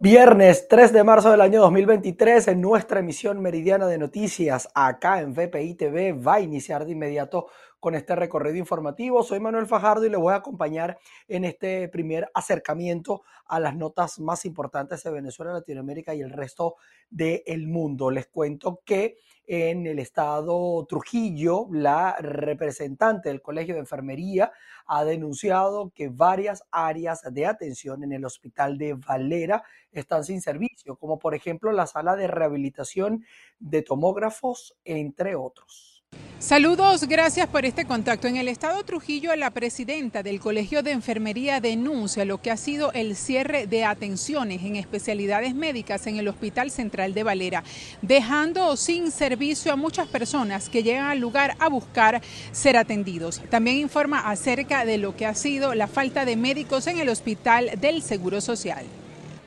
Viernes 3 de marzo del año 2023, en nuestra emisión meridiana de noticias acá en VPI TV, va a iniciar de inmediato con este recorrido informativo. Soy Manuel Fajardo y le voy a acompañar en este primer acercamiento a las notas más importantes de Venezuela, Latinoamérica y el resto del mundo. Les cuento que en el estado Trujillo, la representante del Colegio de Enfermería ha denunciado que varias áreas de atención en el hospital de Valera están sin servicio, como por ejemplo la sala de rehabilitación de tomógrafos, entre otros. Saludos, gracias por este contacto. En el estado Trujillo, la presidenta del Colegio de Enfermería denuncia lo que ha sido el cierre de atenciones en especialidades médicas en el Hospital Central de Valera, dejando sin servicio a muchas personas que llegan al lugar a buscar ser atendidos. También informa acerca de lo que ha sido la falta de médicos en el Hospital del Seguro Social.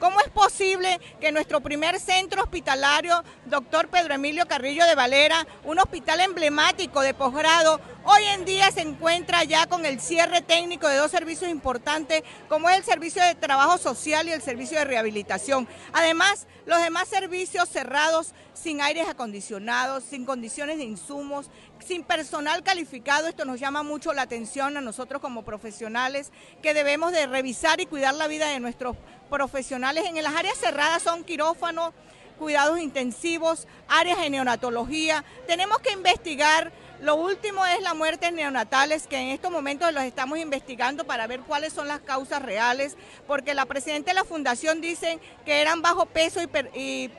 ¿Cómo es posible que nuestro primer centro hospitalario, doctor Pedro Emilio Carrillo de Valera, un hospital emblemático de posgrado, hoy en día se encuentra ya con el cierre técnico de dos servicios importantes, como es el servicio de trabajo social y el servicio de rehabilitación? Además, los demás servicios cerrados sin aires acondicionados, sin condiciones de insumos, sin personal calificado. Esto nos llama mucho la atención a nosotros como profesionales que debemos de revisar y cuidar la vida de nuestros profesionales. En las áreas cerradas son quirófanos, cuidados intensivos, áreas de neonatología. Tenemos que investigar. Lo último es las muertes neonatales, que en estos momentos los estamos investigando para ver cuáles son las causas reales, porque la presidenta de la fundación dice que eran bajo peso y, y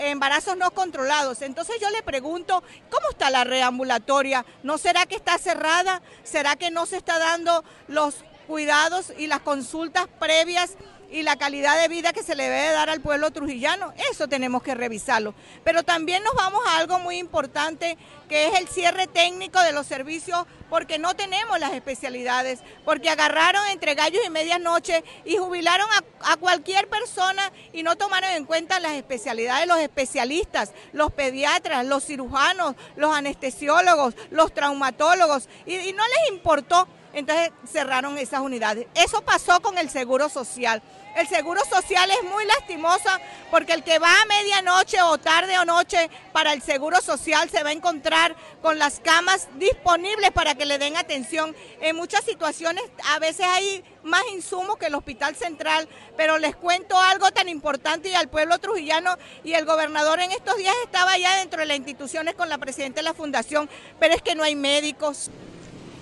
embarazos no controlados. Entonces yo le pregunto, ¿cómo está la reambulatoria? ¿No será que está cerrada? ¿Será que no se está dando los cuidados y las consultas previas y la calidad de vida que se le debe dar al pueblo trujillano. Eso tenemos que revisarlo. Pero también nos vamos a algo muy importante, que es el cierre técnico de los servicios, porque no tenemos las especialidades, porque agarraron entre gallos y medianoche y jubilaron a, cualquier persona y no tomaron en cuenta las especialidades de los especialistas, los pediatras, los cirujanos, los anestesiólogos, los traumatólogos, y no les importó entonces cerraron esas unidades. Eso pasó con el Seguro Social. El Seguro Social es muy lastimoso porque el que va a medianoche o tarde o noche para el Seguro Social se va a encontrar con las camas disponibles para que le den atención. En muchas situaciones a veces hay más insumos que el Hospital Central, pero les cuento algo tan importante y al pueblo trujillano y el gobernador en estos días estaba ya dentro de las instituciones con la presidenta de la fundación, pero es que no hay médicos.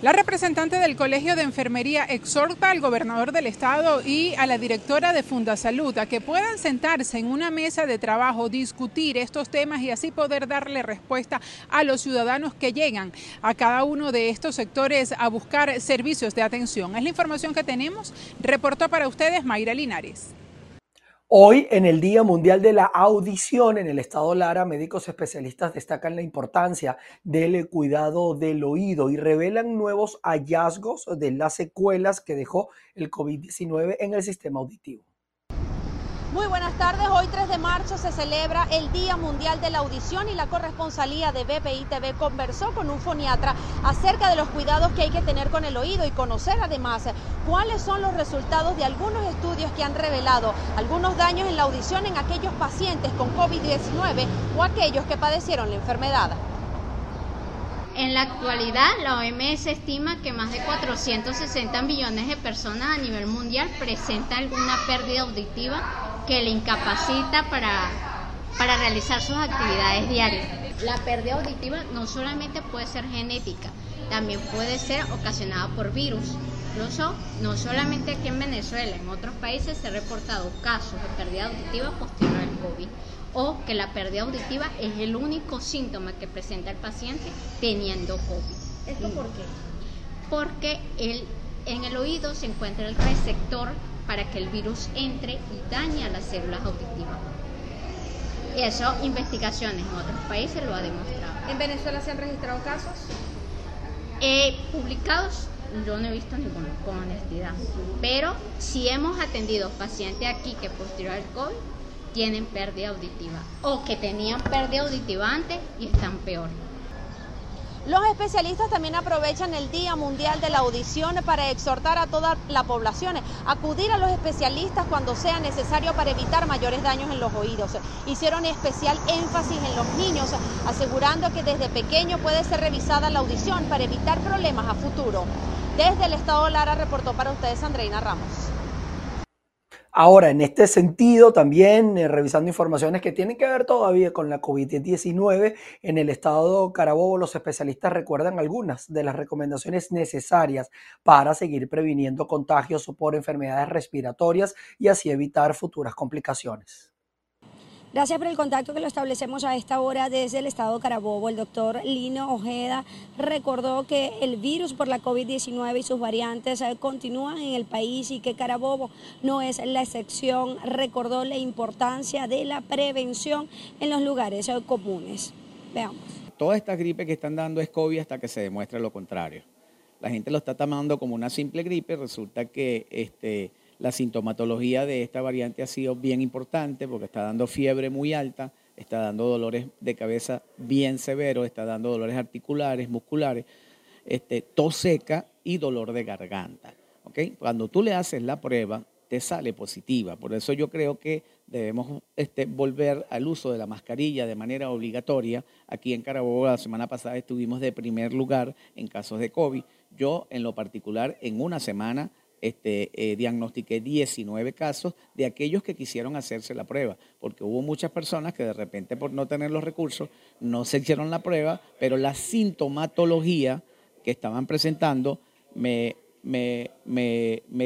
La representante del Colegio de Enfermería exhorta al gobernador del estado y a la directora de Fundasalud a que puedan sentarse en una mesa de trabajo, discutir estos temas y así poder darle respuesta a los ciudadanos que llegan a cada uno de estos sectores a buscar servicios de atención. Es la información que tenemos. Reportó para ustedes Mayra Linares. Hoy, en el Día Mundial de la Audición en el Estado Lara, médicos especialistas destacan la importancia del cuidado del oído y revelan nuevos hallazgos de las secuelas que dejó el COVID-19 en el sistema auditivo. Muy buenas tardes. Hoy 3 de marzo se celebra el Día Mundial de la Audición y la corresponsalía de BPI TV conversó con un foniatra acerca de los cuidados que hay que tener con el oído y conocer además cuáles son los resultados de algunos estudios que han revelado algunos daños en la audición en aquellos pacientes con COVID-19 o aquellos que padecieron la enfermedad. En la actualidad, la OMS estima que más de 460 millones de personas a nivel mundial presentan alguna pérdida auditiva que le incapacita para, para realizar sus actividades diarias. La pérdida auditiva no solamente puede ser genética, también puede ser ocasionada por virus. Incluso, no solamente aquí en Venezuela, en otros países se han reportado casos de pérdida auditiva posterior al COVID o que la pérdida auditiva es el único síntoma que presenta el paciente teniendo COVID. ¿Esto por qué? Porque el, en el oído se encuentra el receptor para que el virus entre y dañe a las células auditivas. Y eso, investigaciones en otros países lo ha demostrado. ¿En Venezuela se han registrado casos? Eh, publicados, yo no he visto ninguno, con honestidad. Pero si hemos atendido pacientes aquí que posterior al COVID tienen pérdida auditiva o que tenían pérdida auditiva antes y están peor. Los especialistas también aprovechan el Día Mundial de la Audición para exhortar a toda la población a acudir a los especialistas cuando sea necesario para evitar mayores daños en los oídos. Hicieron especial énfasis en los niños, asegurando que desde pequeño puede ser revisada la audición para evitar problemas a futuro. Desde el Estado Lara reportó para ustedes Andreina Ramos. Ahora, en este sentido, también eh, revisando informaciones que tienen que ver todavía con la COVID-19, en el estado Carabobo los especialistas recuerdan algunas de las recomendaciones necesarias para seguir previniendo contagios por enfermedades respiratorias y así evitar futuras complicaciones. Gracias por el contacto que lo establecemos a esta hora desde el estado Carabobo. El doctor Lino Ojeda recordó que el virus por la COVID-19 y sus variantes eh, continúan en el país y que Carabobo no es la excepción. Recordó la importancia de la prevención en los lugares eh, comunes. Veamos. Toda esta gripe que están dando es COVID hasta que se demuestre lo contrario. La gente lo está tomando como una simple gripe, resulta que este, la sintomatología de esta variante ha sido bien importante porque está dando fiebre muy alta, está dando dolores de cabeza bien severos, está dando dolores articulares, musculares, este, tos seca y dolor de garganta. Cuando tú le haces la prueba, te sale positiva. Por eso yo creo que debemos este, volver al uso de la mascarilla de manera obligatoria. Aquí en Carabobo la semana pasada estuvimos de primer lugar en casos de COVID. Yo en lo particular en una semana este, eh, diagnostiqué 19 casos de aquellos que quisieron hacerse la prueba, porque hubo muchas personas que de repente por no tener los recursos no se hicieron la prueba, pero la sintomatología que estaban presentando me,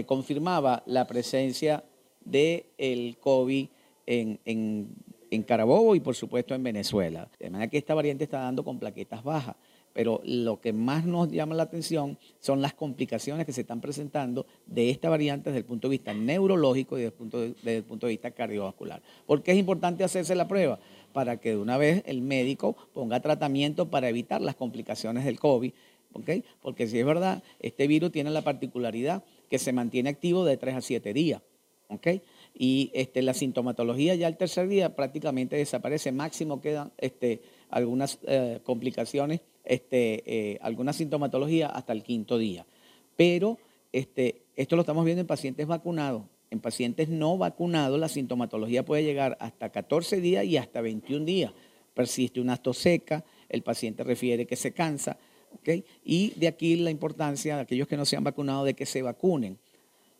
confirmaba la presencia del el COVID en Carabobo y por supuesto en Venezuela. De manera que esta variante está dando con plaquetas bajas pero lo que más nos llama la atención son las complicaciones que se están presentando de esta variante desde el punto de vista neurológico y desde el punto de, vista cardiovascular. ¿Por qué es importante hacerse la prueba? Para que de una vez el médico ponga tratamiento para evitar las complicaciones del COVID. Porque si es verdad, este virus tiene la particularidad que se mantiene activo de 3 a 7 días. Y este, la sintomatología ya el tercer día prácticamente desaparece, máximo quedan este, algunas eh, complicaciones este, eh, alguna sintomatología hasta el quinto día. Pero este, esto lo estamos viendo en pacientes vacunados. En pacientes no vacunados la sintomatología puede llegar hasta 14 días y hasta 21 días. Persiste una tos seca, el paciente refiere que se cansa, y de aquí la importancia de aquellos que no se han vacunado de que se vacunen.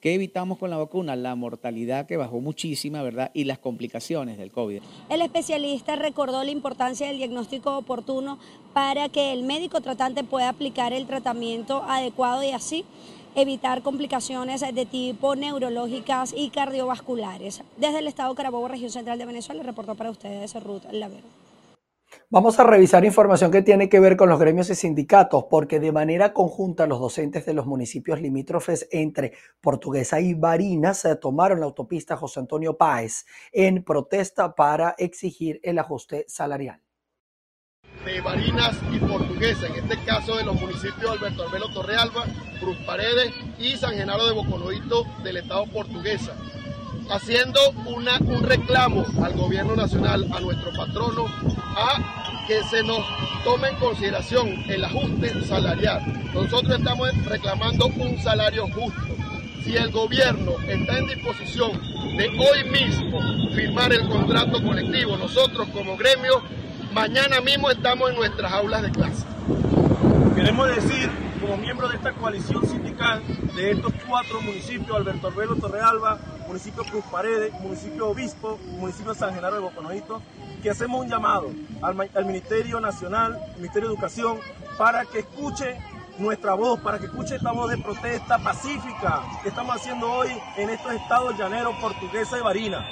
¿Qué evitamos con la vacuna? La mortalidad que bajó muchísima, ¿verdad? Y las complicaciones del COVID. El especialista recordó la importancia del diagnóstico oportuno para que el médico tratante pueda aplicar el tratamiento adecuado y así evitar complicaciones de tipo neurológicas y cardiovasculares. Desde el Estado Carabobo, región central de Venezuela, reportó para ustedes Ruth Lavero. Vamos a revisar información que tiene que ver con los gremios y sindicatos, porque de manera conjunta los docentes de los municipios limítrofes entre Portuguesa y Barinas se tomaron la autopista José Antonio Páez en protesta para exigir el ajuste salarial. De Barinas y Portuguesa, en este caso de los municipios Alberto Arbelo Torrealba, Cruz Paredes y San Genaro de Boconoito del estado portuguesa haciendo un reclamo al gobierno nacional, a nuestro patrono, a que se nos tome en consideración el ajuste salarial. Nosotros estamos reclamando un salario justo. Si el gobierno está en disposición de hoy mismo firmar el contrato colectivo, nosotros como gremio, mañana mismo estamos en nuestras aulas de clase. Queremos decir, como miembro de esta coalición sindical de estos cuatro municipios, Alberto Arbelo, Torrealba, municipio Cruz Paredes, municipio Obispo, municipio San Genaro de Boconoito, que hacemos un llamado al, Ministerio Nacional, Ministerio de Educación, para que escuche nuestra voz, para que escuche esta voz de protesta pacífica que estamos haciendo hoy en estos estados llaneros, portuguesa y barina,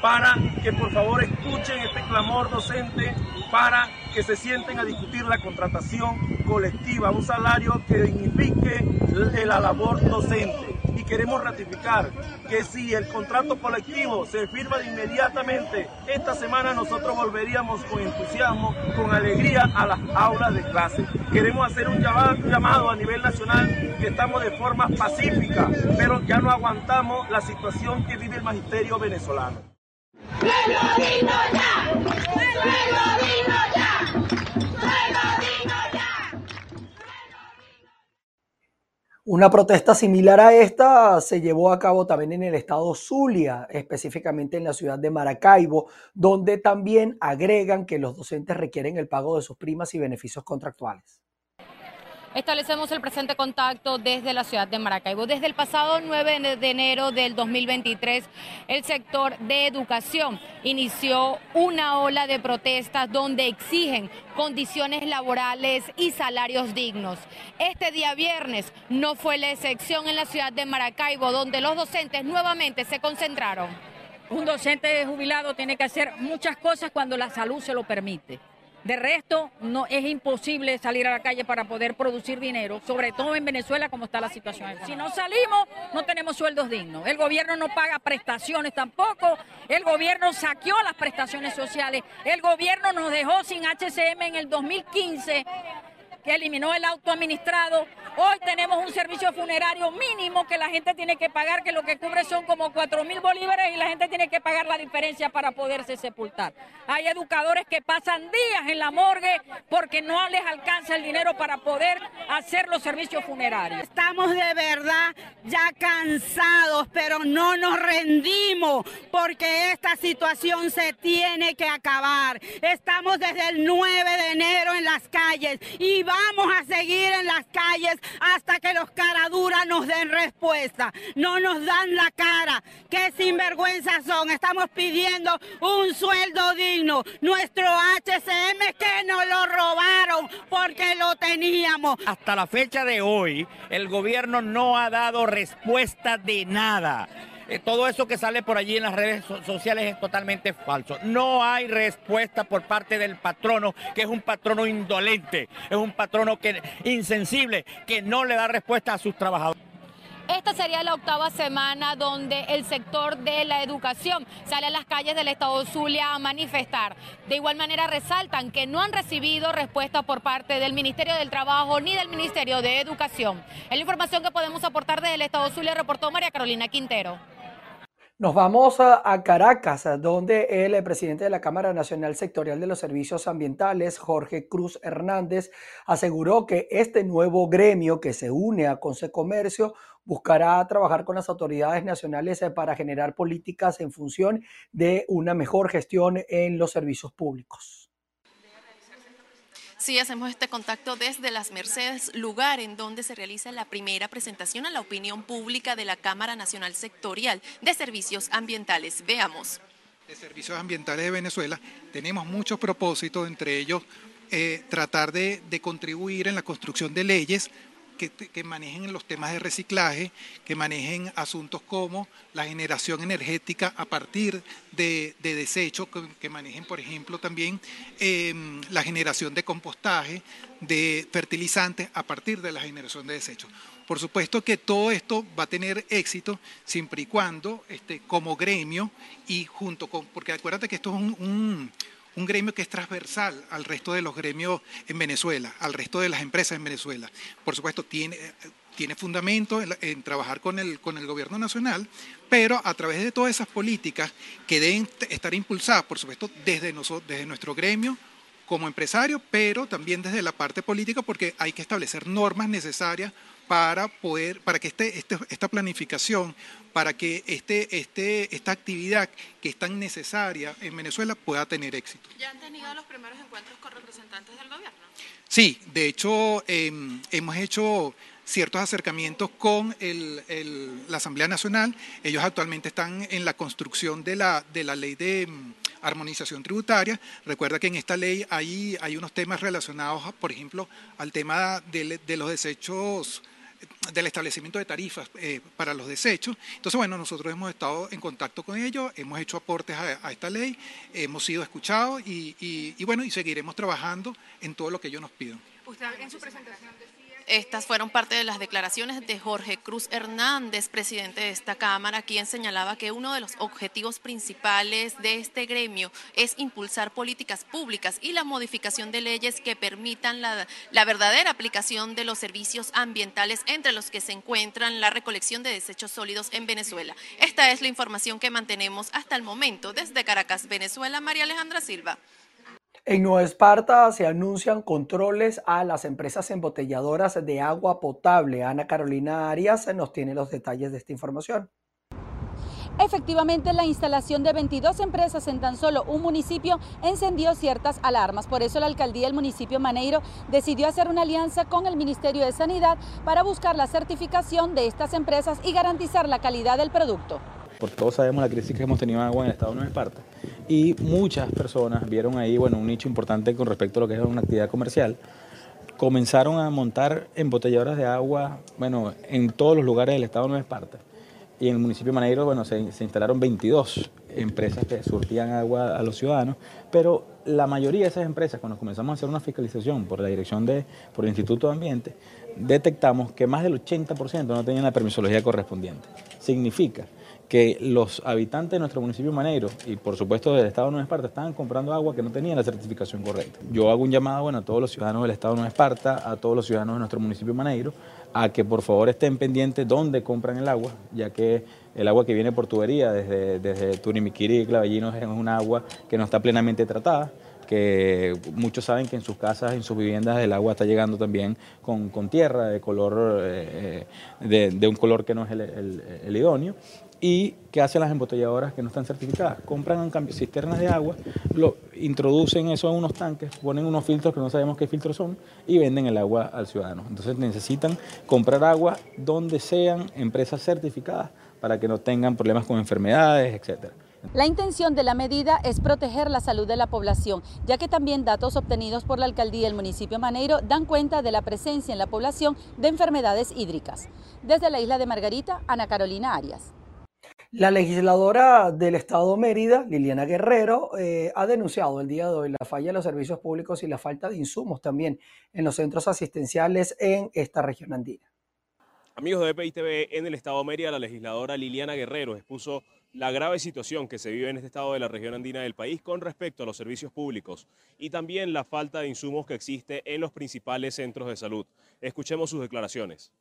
para que por favor escuchen este clamor docente, para que se sienten a discutir la contratación colectiva, un salario que dignifique la labor docente queremos ratificar que si el contrato colectivo se firma inmediatamente, esta semana nosotros volveríamos con entusiasmo, con alegría a las aulas de clase. Queremos hacer un llamado, a nivel nacional que estamos de forma pacífica, pero ya no aguantamos la situación que vive el magisterio venezolano. Una protesta similar a esta se llevó a cabo también en el estado Zulia, específicamente en la ciudad de Maracaibo, donde también agregan que los docentes requieren el pago de sus primas y beneficios contractuales. Establecemos el presente contacto desde la ciudad de Maracaibo. Desde el pasado 9 de enero del 2023, el sector de educación inició una ola de protestas donde exigen condiciones laborales y salarios dignos. Este día viernes no fue la excepción en la ciudad de Maracaibo, donde los docentes nuevamente se concentraron. Un docente jubilado tiene que hacer muchas cosas cuando la salud se lo permite. De resto, no es imposible salir a la calle para poder producir dinero, sobre todo en Venezuela como está la situación. Si no salimos, no tenemos sueldos dignos. El gobierno no paga prestaciones tampoco. El gobierno saqueó las prestaciones sociales. El gobierno nos dejó sin HCM en el 2015 que eliminó el auto administrado. Hoy tenemos un servicio funerario mínimo que la gente tiene que pagar, que lo que cubre son como 4 mil bolívares y la gente tiene que pagar la diferencia para poderse sepultar. Hay educadores que pasan días en la morgue porque no les alcanza el dinero para poder hacer los servicios funerarios. Estamos de verdad ya cansados, pero no nos rendimos porque esta situación se tiene que acabar. Estamos desde el 9 de enero en las calles y vamos a seguir en las calles hasta que los caraduras nos den respuesta. No nos dan la cara. Qué sinvergüenza son. Estamos pidiendo un sueldo digno. Nuestro HCM que nos lo robaron porque lo teníamos. Hasta la fecha de hoy, el gobierno no ha dado respuesta de nada. Eh, todo eso que sale por allí en las redes sociales es totalmente falso. No hay respuesta por parte del patrono, que es un patrono indolente, es un patrono que, insensible, que no le da respuesta a sus trabajadores. Esta sería la octava semana donde el sector de la educación sale a las calles del estado Zulia a manifestar. De igual manera resaltan que no han recibido respuesta por parte del Ministerio del Trabajo ni del Ministerio de Educación. Es la información que podemos aportar desde el estado Zulia, reportó María Carolina Quintero. Nos vamos a, Caracas, donde el presidente de la Cámara Nacional Sectorial de los Servicios Ambientales, Jorge Cruz Hernández, aseguró que este nuevo gremio que se une a Comercio buscará trabajar con las autoridades nacionales eh, para generar políticas en función de una mejor gestión en los servicios públicos. Sí, hacemos este contacto desde Las Mercedes, lugar en donde se realiza la primera presentación a la opinión pública de la Cámara Nacional Sectorial de Servicios Ambientales. Veamos. De Servicios Ambientales de Venezuela tenemos muchos propósitos, entre ellos eh, tratar de, de contribuir en la construcción de leyes que, manejen los temas de reciclaje, que manejen asuntos como la generación energética a partir de, desechos, que, manejen, por ejemplo, también em, la generación de compostaje, de fertilizantes a partir de la generación de desechos. Por supuesto que todo esto va a tener éxito siempre y cuando, este, como gremio y junto con, porque acuérdate que esto es un un gremio que es transversal al resto de los gremios en Venezuela, al resto de las empresas en Venezuela. Por supuesto, tiene, tiene fundamento en, trabajar con el, con el gobierno nacional, pero a través de todas esas políticas que deben estar impulsadas, por supuesto, desde, desde nuestro gremio como empresario, pero también desde la parte política, porque hay que establecer normas necesarias para poder, para que este, este, esta planificación, para que este, este, esta actividad que es tan necesaria en Venezuela pueda tener éxito. ¿Ya han tenido los primeros encuentros con representantes del gobierno? Sí, de hecho em, hemos hecho ciertos acercamientos con la Asamblea Nacional. Ellos actualmente están en la construcción de la, de la ley de em, armonización tributaria. Recuerda que en esta ley hay, hay unos temas relacionados, por ejemplo, al tema de, de los desechos del establecimiento de tarifas eh, para los desechos. Entonces, bueno, nosotros hemos estado en contacto con ellos, hemos hecho aportes a, esta ley, hemos sido escuchados y, bueno, y seguiremos trabajando en todo lo que ellos nos pidan. Usted en su presentación estas fueron parte de las declaraciones de Jorge Cruz Hernández, presidente de esta Cámara, quien señalaba que uno de los objetivos principales de este gremio es impulsar políticas públicas y la modificación de leyes que permitan la, verdadera aplicación de los servicios ambientales, entre los que se encuentran la recolección de desechos sólidos en Venezuela. Esta es la información que mantenemos hasta el momento desde Caracas, Venezuela. María Alejandra Silva. En Nueva Esparta se anuncian controles a las empresas embotelladoras de agua potable. Ana Carolina Arias nos tiene los detalles de esta información. Efectivamente, la instalación de 22 empresas en tan solo un municipio encendió ciertas alarmas. Por eso la alcaldía del municipio Maneiro decidió hacer una alianza con el Ministerio de Sanidad para buscar la certificación de estas empresas y garantizar la calidad del producto. Porque todos sabemos la crisis que hemos tenido en agua en el estado de Nueva Esparta. Y muchas personas vieron ahí bueno, un nicho importante con respecto a lo que es una actividad comercial comenzaron a montar embotelladoras de agua, bueno, en todos los lugares del estado de Nueva Esparta y en el municipio de Maneiro, bueno, se, instalaron 22 empresas que surtían agua a los ciudadanos, pero la mayoría de esas empresas, cuando comenzamos a hacer una fiscalización por la dirección de, por el Instituto de Ambiente, detectamos que más del 80% no tenían la permisología correspondiente. Significa que los habitantes de nuestro municipio Maneiro y por supuesto del estado de Nueva Esparta estaban comprando agua que no tenía la certificación correcta. Yo hago un llamado bueno, a todos los ciudadanos del estado de Nueva Esparta, a todos los ciudadanos de nuestro municipio Maneiro, a que por favor estén pendientes dónde compran el agua, ya que el agua que viene por tubería desde, desde Turimiquiri y Clavellinos es un agua que no está plenamente tratada que muchos saben que en sus casas, en sus viviendas, el agua está llegando también con, tierra de color, eh, eh, de, un color que no es el idóneo y qué hacen las embotelladoras que no están certificadas. Compran en cambio cisternas de agua, lo, introducen eso en unos tanques, ponen unos filtros que no sabemos qué filtros son y venden el agua al ciudadano. Entonces necesitan comprar agua donde sean empresas certificadas para que no tengan problemas con enfermedades, etcétera. La intención de la medida es proteger la salud de la población, ya que también datos obtenidos por la alcaldía del municipio Maneiro dan cuenta de la presencia en la población de enfermedades hídricas. Desde la isla de Margarita, Ana Carolina Arias. La legisladora del Estado Mérida, Liliana Guerrero, eh, ha denunciado el día de hoy la falla de los servicios públicos y la falta de insumos también en los centros asistenciales en esta región andina. Amigos de BPI en el Estado Mérida, la legisladora Liliana Guerrero expuso la grave situación que se vive en este estado de la región andina del país con respecto a los servicios públicos y también la falta de insumos que existe en los principales centros de salud. Escuchemos sus declaraciones.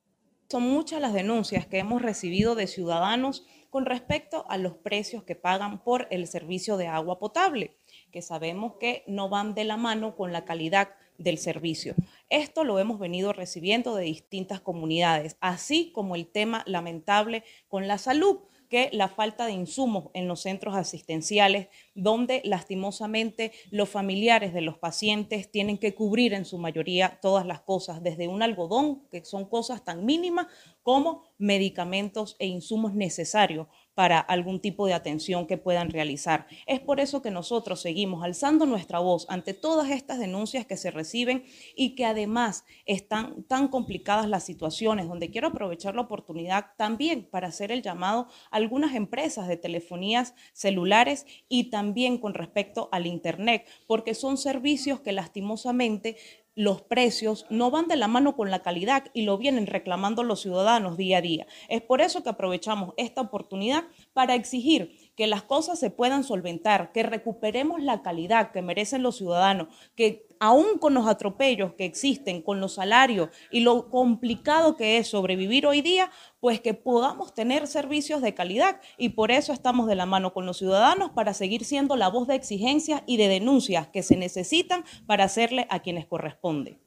Son muchas las denuncias que hemos recibido de ciudadanos con respecto a los precios que pagan por el servicio de agua potable, que sabemos que no van de la mano con la calidad del servicio. Esto lo hemos venido recibiendo de distintas comunidades, así como el tema lamentable con la salud que la falta de insumos en los centros asistenciales, donde lastimosamente los familiares de los pacientes tienen que cubrir en su mayoría todas las cosas, desde un algodón, que son cosas tan mínimas, como medicamentos e insumos necesarios para algún tipo de atención que puedan realizar. Es por eso que nosotros seguimos alzando nuestra voz ante todas estas denuncias que se reciben y que además están tan complicadas las situaciones, donde quiero aprovechar la oportunidad también para hacer el llamado a algunas empresas de telefonías celulares y también con respecto al Internet, porque son servicios que lastimosamente los precios no van de la mano con la calidad y lo vienen reclamando los ciudadanos día a día. Es por eso que aprovechamos esta oportunidad para exigir que las cosas se puedan solventar, que recuperemos la calidad que merecen los ciudadanos, que aún con los atropellos que existen, con los salarios y lo complicado que es sobrevivir hoy día, pues que podamos tener servicios de calidad y por eso estamos de la mano con los ciudadanos para seguir siendo la voz de exigencias y de denuncias que se necesitan para hacerle a quienes corresponde.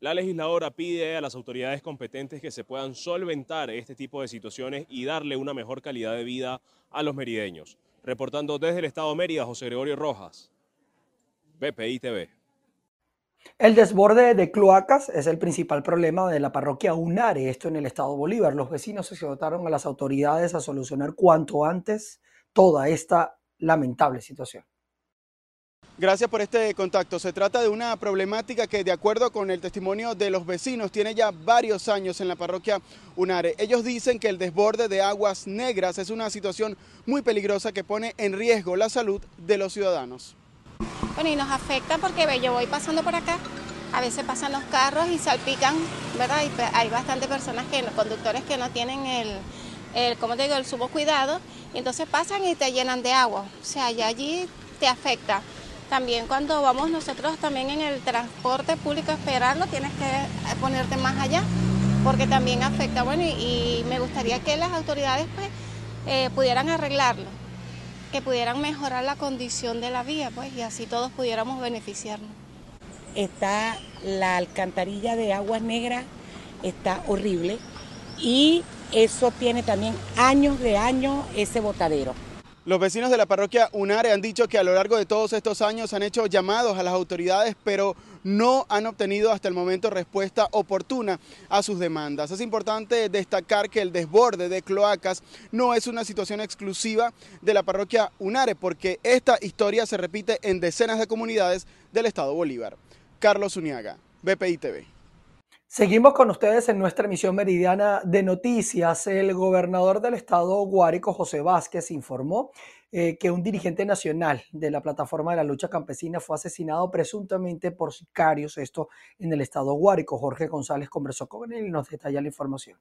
La legisladora pide a las autoridades competentes que se puedan solventar este tipo de situaciones y darle una mejor calidad de vida a los merideños. Reportando desde el Estado de Mérida, José Gregorio Rojas, BPI TV. El desborde de cloacas es el principal problema de la parroquia Unare, esto en el estado Bolívar. Los vecinos se votaron a las autoridades a solucionar cuanto antes toda esta lamentable situación. Gracias por este contacto. Se trata de una problemática que, de acuerdo con el testimonio de los vecinos, tiene ya varios años en la parroquia Unare. Ellos dicen que el desborde de aguas negras es una situación muy peligrosa que pone en riesgo la salud de los ciudadanos. Bueno, y nos afecta porque yo voy pasando por acá, a veces pasan los carros y salpican, ¿verdad? Y hay bastantes personas que, conductores que no tienen el, el ¿cómo te digo?, el sumo cuidado, y entonces pasan y te llenan de agua. O sea, ya allí te afecta. También cuando vamos nosotros también en el transporte público a esperarlo, tienes que ponerte más allá, porque también afecta. Bueno, y, me gustaría que las autoridades pues, eh, pudieran arreglarlo. que pudieran mejorar la condición de la vía, pues, y así todos pudiéramos beneficiarnos. Está la alcantarilla de aguas negras, está horrible, y eso tiene también años de años ese botadero. Los vecinos de la parroquia Unare han dicho que a lo largo de todos estos años han hecho llamados a las autoridades, pero no han obtenido hasta el momento respuesta oportuna a sus demandas. Es importante destacar que el desborde de cloacas no es una situación exclusiva de la parroquia Unare, porque esta historia se repite en decenas de comunidades del estado Bolívar. Carlos Uniaga, BPI TV. Seguimos con ustedes en nuestra emisión meridiana de noticias. El gobernador del estado Guárico, José Vázquez, informó eh, que un dirigente nacional de la plataforma de la lucha campesina fue asesinado presuntamente por sicarios, esto en el estado Guárico. Jorge González conversó con él y nos detalla la información.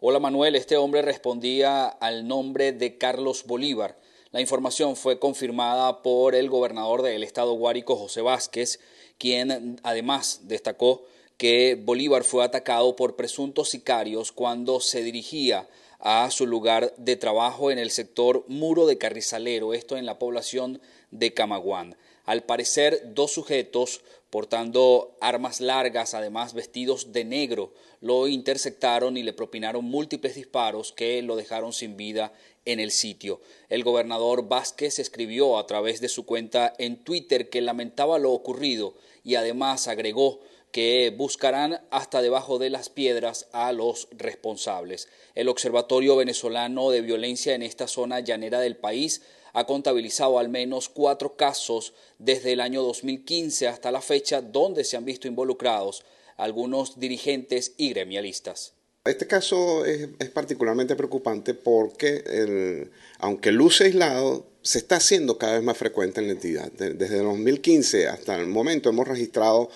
Hola Manuel, este hombre respondía al nombre de Carlos Bolívar. La información fue confirmada por el gobernador del estado Guárico, José Vázquez, quien además destacó que Bolívar fue atacado por presuntos sicarios cuando se dirigía a su lugar de trabajo en el sector Muro de Carrizalero, esto en la población de Camaguán. Al parecer, dos sujetos portando armas largas, además vestidos de negro, lo interceptaron y le propinaron múltiples disparos que lo dejaron sin vida en el sitio. El gobernador Vázquez escribió a través de su cuenta en Twitter que lamentaba lo ocurrido y además agregó que buscarán hasta debajo de las piedras a los responsables. El Observatorio Venezolano de Violencia en esta zona llanera del país ha contabilizado al menos cuatro casos desde el año 2015 hasta la fecha donde se han visto involucrados algunos dirigentes y gremialistas. Este caso es, particularmente preocupante porque, aunque luce aislado, se está haciendo cada vez más frecuente en la entidad. Desde el 2015 hasta el momento hemos registrado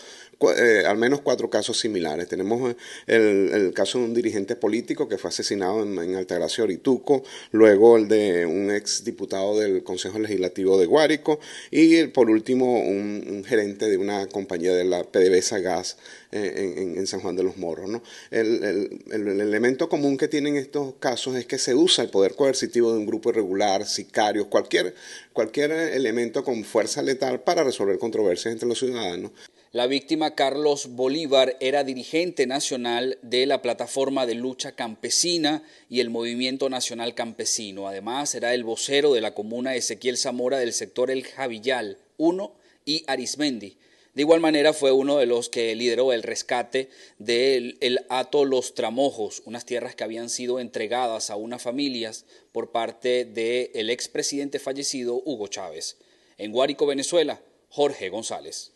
eh, al menos cuatro casos similares. Tenemos eh, el, caso de un dirigente político que fue asesinado en, en Altagracia Orituco, luego el de un ex diputado del Consejo Legislativo de Guárico y por último un, gerente de una compañía de la PDVSA Gas eh, en, San Juan de los Morros. ¿no? El, el, elemento común que tienen estos casos es que se usa el poder coercitivo de un grupo irregular, sicarios, cualquier, cualquier elemento con fuerza letal para resolver controversias entre los ciudadanos. La víctima Carlos Bolívar era dirigente nacional de la Plataforma de Lucha Campesina y el Movimiento Nacional Campesino. Además, era el vocero de la comuna Ezequiel Zamora del sector El Javillal 1 y Arismendi. De igual manera fue uno de los que lideró el rescate del el Ato Los Tramojos, unas tierras que habían sido entregadas a unas familias por parte del expresidente fallecido Hugo Chávez. En Guárico, Venezuela, Jorge González.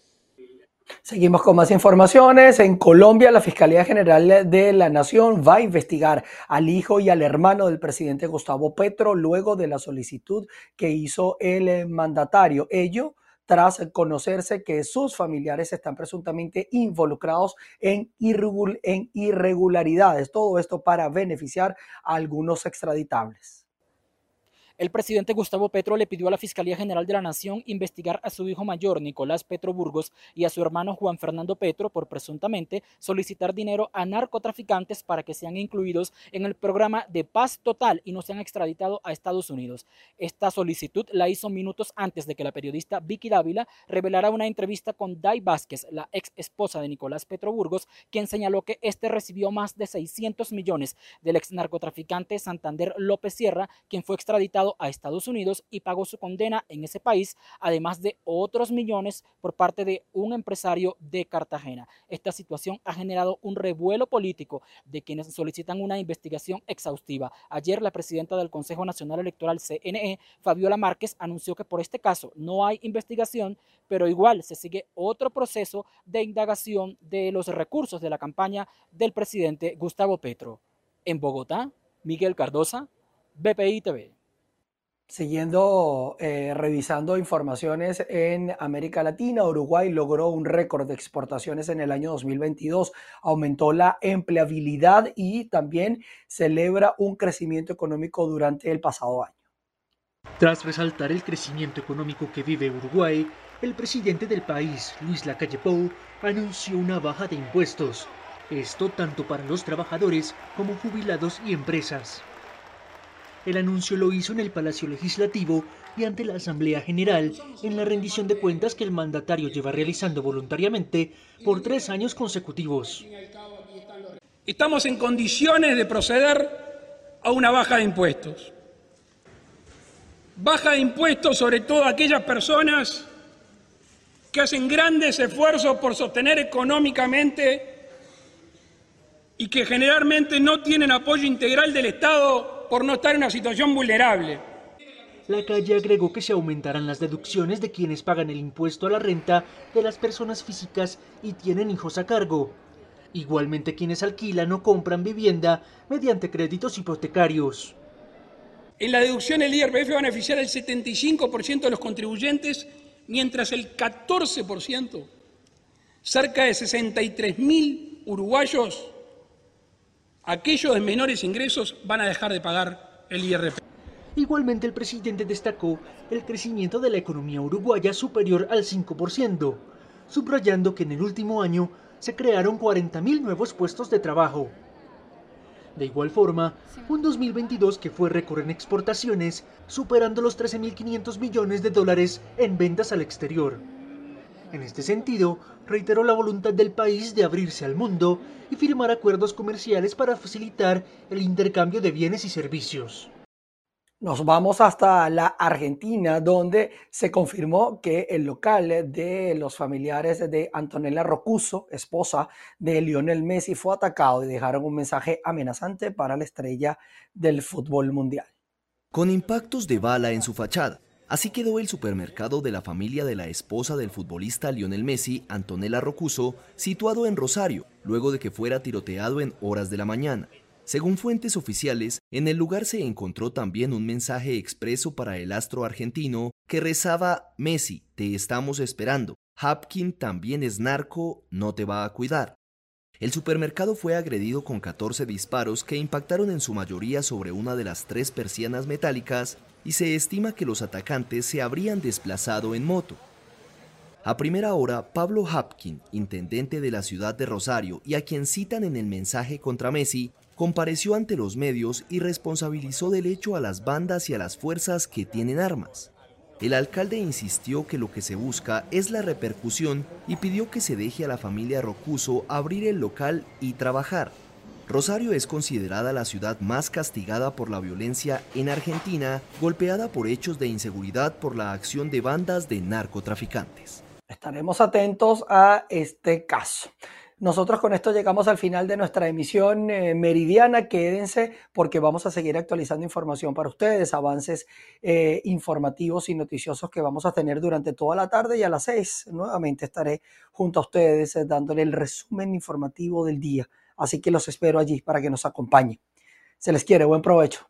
Seguimos con más informaciones. En Colombia, la Fiscalía General de la Nación va a investigar al hijo y al hermano del presidente Gustavo Petro luego de la solicitud que hizo el mandatario. Ello tras conocerse que sus familiares están presuntamente involucrados en, irregularidades. Todo esto para beneficiar a algunos extraditables. El presidente Gustavo Petro le pidió a la Fiscalía General de la Nación investigar a su hijo mayor, Nicolás Petro Burgos, y a su hermano Juan Fernando Petro por presuntamente solicitar dinero a narcotraficantes para que sean incluidos en el programa de paz total y no sean extraditados a Estados Unidos. Esta solicitud la hizo minutos antes de que la periodista Vicky Dávila revelara una entrevista con Dai Vázquez, la ex esposa de Nicolás Petro Burgos, quien señaló que este recibió más de 600 millones del ex narcotraficante Santander López Sierra, quien fue extraditado a Estados Unidos y pagó su condena en ese país, además de otros millones por parte de un empresario de Cartagena. Esta situación ha generado un revuelo político de quienes solicitan una investigación exhaustiva. Ayer la presidenta del Consejo Nacional Electoral CNE, Fabiola Márquez, anunció que por este caso no hay investigación, pero igual se sigue otro proceso de indagación de los recursos de la campaña del presidente Gustavo Petro. En Bogotá, Miguel Cardosa, BPI TV. Siguiendo eh, revisando informaciones en América Latina, Uruguay logró un récord de exportaciones en el año 2022, aumentó la empleabilidad y también celebra un crecimiento económico durante el pasado año. Tras resaltar el crecimiento económico que vive Uruguay, el presidente del país, Luis Lacalle Pou, anunció una baja de impuestos. Esto tanto para los trabajadores como jubilados y empresas. El anuncio lo hizo en el Palacio Legislativo y ante la Asamblea General en la rendición de cuentas que el mandatario lleva realizando voluntariamente por tres años consecutivos. Estamos en condiciones de proceder a una baja de impuestos. Baja de impuestos sobre todo a aquellas personas que hacen grandes esfuerzos por sostener económicamente y que generalmente no tienen apoyo integral del Estado por no estar en una situación vulnerable. La calle agregó que se aumentarán las deducciones de quienes pagan el impuesto a la renta de las personas físicas y tienen hijos a cargo. Igualmente quienes alquilan o compran vivienda mediante créditos hipotecarios. En la deducción el IRPF va a beneficiar al 75% de los contribuyentes, mientras el 14%, cerca de 63.000 uruguayos, aquellos de menores ingresos, van a dejar de pagar el IRPF. Igualmente el presidente destacó el crecimiento de la economía uruguaya superior al 5%, subrayando que en el último año se crearon 40.000 nuevos puestos de trabajo. De igual forma, un 2022 que fue récord en exportaciones, superando los 13.500 millones de dólares en ventas al exterior. En este sentido, reiteró la voluntad del país de abrirse al mundo y firmar acuerdos comerciales para facilitar el intercambio de bienes y servicios. Nos vamos hasta la Argentina, donde se confirmó que el local de los familiares de Antonella Rocuso, esposa de Lionel Messi, fue atacado y dejaron un mensaje amenazante para la estrella del fútbol mundial. Con impactos de bala en su fachada, así quedó el supermercado de la familia de la esposa del futbolista Lionel Messi, Antonella Rocuso, situado en Rosario, luego de que fuera tiroteado en horas de la mañana. Según fuentes oficiales, en el lugar se encontró también un mensaje expreso para el astro argentino que rezaba Messi, te estamos esperando. Hapkin también es narco, no te va a cuidar. El supermercado fue agredido con 14 disparos que impactaron en su mayoría sobre una de las tres persianas metálicas y se estima que los atacantes se habrían desplazado en moto. A primera hora, Pablo Hapkin, intendente de la ciudad de Rosario y a quien citan en el mensaje contra Messi, compareció ante los medios y responsabilizó del hecho a las bandas y a las fuerzas que tienen armas. El alcalde insistió que lo que se busca es la repercusión y pidió que se deje a la familia Rocuso abrir el local y trabajar. Rosario es considerada la ciudad más castigada por la violencia en Argentina, golpeada por hechos de inseguridad por la acción de bandas de narcotraficantes. Estaremos atentos a este caso. Nosotros con esto llegamos al final de nuestra emisión eh, meridiana. Quédense porque vamos a seguir actualizando información para ustedes, avances eh, informativos y noticiosos que vamos a tener durante toda la tarde y a las seis nuevamente estaré junto a ustedes eh, dándole el resumen informativo del día. Así que los espero allí para que nos acompañen. Se les quiere, buen provecho.